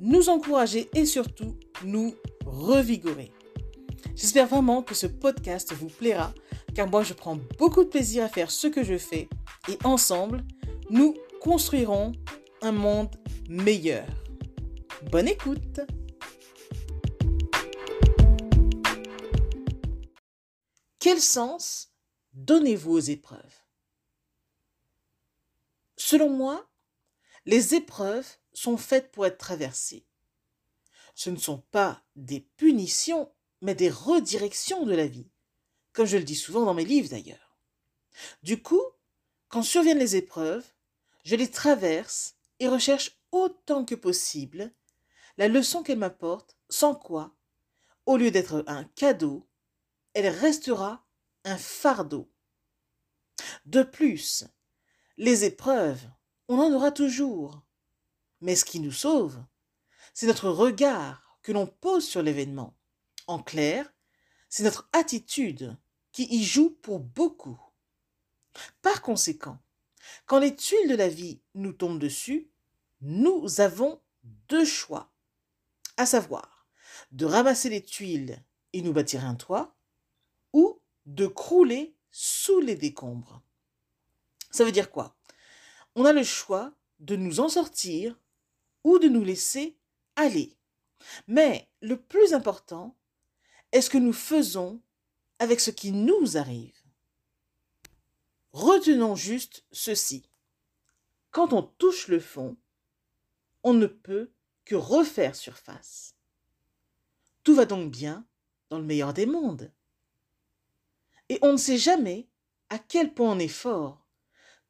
nous encourager et surtout nous revigorer. J'espère vraiment que ce podcast vous plaira car moi je prends beaucoup de plaisir à faire ce que je fais et ensemble nous construirons un monde meilleur. Bonne écoute Quel sens donnez-vous aux épreuves? Selon moi, les épreuves sont faites pour être traversées. Ce ne sont pas des punitions, mais des redirections de la vie, comme je le dis souvent dans mes livres d'ailleurs. Du coup, quand surviennent les épreuves, je les traverse et recherche autant que possible la leçon qu'elle m'apporte, sans quoi, au lieu d'être un cadeau, elle restera un fardeau. De plus, les épreuves, on en aura toujours. Mais ce qui nous sauve, c'est notre regard que l'on pose sur l'événement. En clair, c'est notre attitude qui y joue pour beaucoup. Par conséquent, quand les tuiles de la vie nous tombent dessus, nous avons deux choix, à savoir de ramasser les tuiles et nous bâtir un toit, ou de crouler sous les décombres. Ça veut dire quoi? On a le choix de nous en sortir ou de nous laisser aller. Mais le plus important est ce que nous faisons avec ce qui nous arrive. Retenons juste ceci. Quand on touche le fond, on ne peut que refaire surface. Tout va donc bien dans le meilleur des mondes. Et on ne sait jamais à quel point on est fort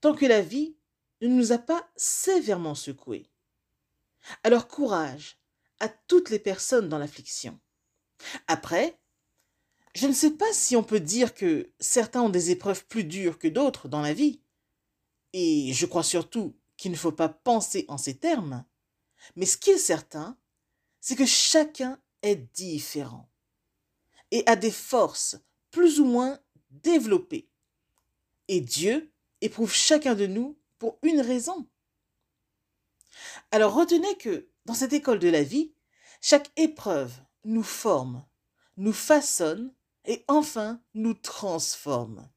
tant que la vie ne nous a pas sévèrement secoués. Alors courage à toutes les personnes dans l'affliction. Après, je ne sais pas si on peut dire que certains ont des épreuves plus dures que d'autres dans la vie. Et je crois surtout qu'il ne faut pas penser en ces termes. Mais ce qui est certain, c'est que chacun est différent et a des forces plus ou moins développées. Et Dieu éprouve chacun de nous pour une raison. Alors retenez que dans cette école de la vie, chaque épreuve nous forme, nous façonne et enfin nous transforme.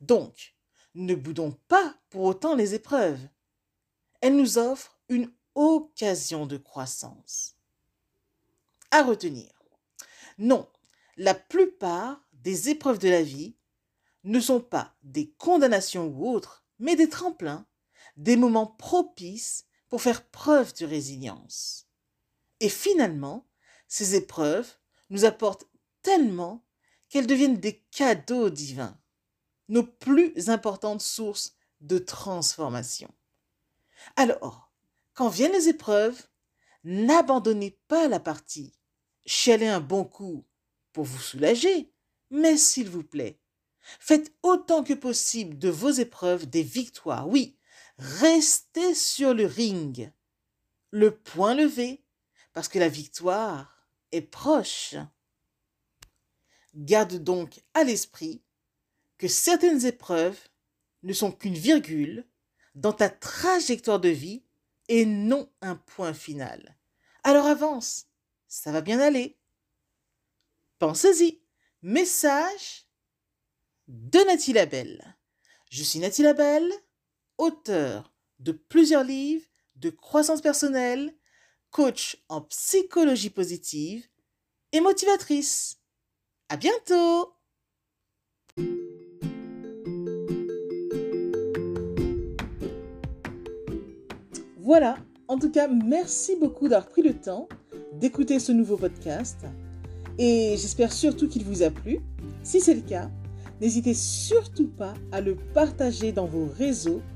Donc, ne boudons pas pour autant les épreuves. Elles nous offrent une occasion de croissance. À retenir. Non, la plupart des épreuves de la vie ne sont pas des condamnations ou autres, mais des tremplins, des moments propices pour faire preuve de résilience. Et finalement, ces épreuves nous apportent tellement qu'elles deviennent des cadeaux divins, nos plus importantes sources de transformation. Alors, quand viennent les épreuves, n'abandonnez pas la partie. Chialez un bon coup pour vous soulager, mais s'il vous plaît, faites autant que possible de vos épreuves des victoires. Oui, restez sur le ring, le point levé, parce que la victoire est proche. Garde donc à l'esprit que certaines épreuves ne sont qu'une virgule dans ta trajectoire de vie et non un point final. Alors avance, ça va bien aller. Pensez-y. Message de Nathalie Labelle. Je suis Nathalie Labelle, auteur de plusieurs livres de croissance personnelle, coach en psychologie positive et motivatrice. À bientôt! Voilà, en tout cas, merci beaucoup d'avoir pris le temps d'écouter ce nouveau podcast et j'espère surtout qu'il vous a plu. Si c'est le cas, n'hésitez surtout pas à le partager dans vos réseaux,